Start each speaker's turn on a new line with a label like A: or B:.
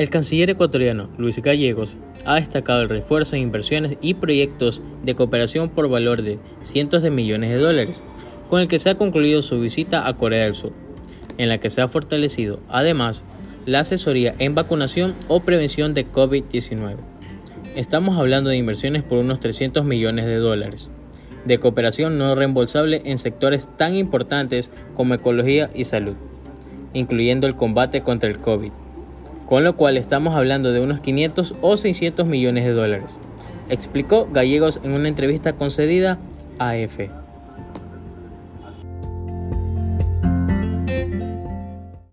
A: El canciller ecuatoriano Luis Gallegos ha destacado el refuerzo en inversiones y proyectos de cooperación por valor de cientos de millones de dólares, con el que se ha concluido su visita a Corea del Sur, en la que se ha fortalecido además la asesoría en vacunación o prevención de COVID-19. Estamos hablando de inversiones por unos 300 millones de dólares, de cooperación no reembolsable en sectores tan importantes como ecología y salud, incluyendo el combate contra el COVID con lo cual estamos hablando de unos 500 o 600 millones de dólares, explicó Gallegos en una entrevista concedida a EFE.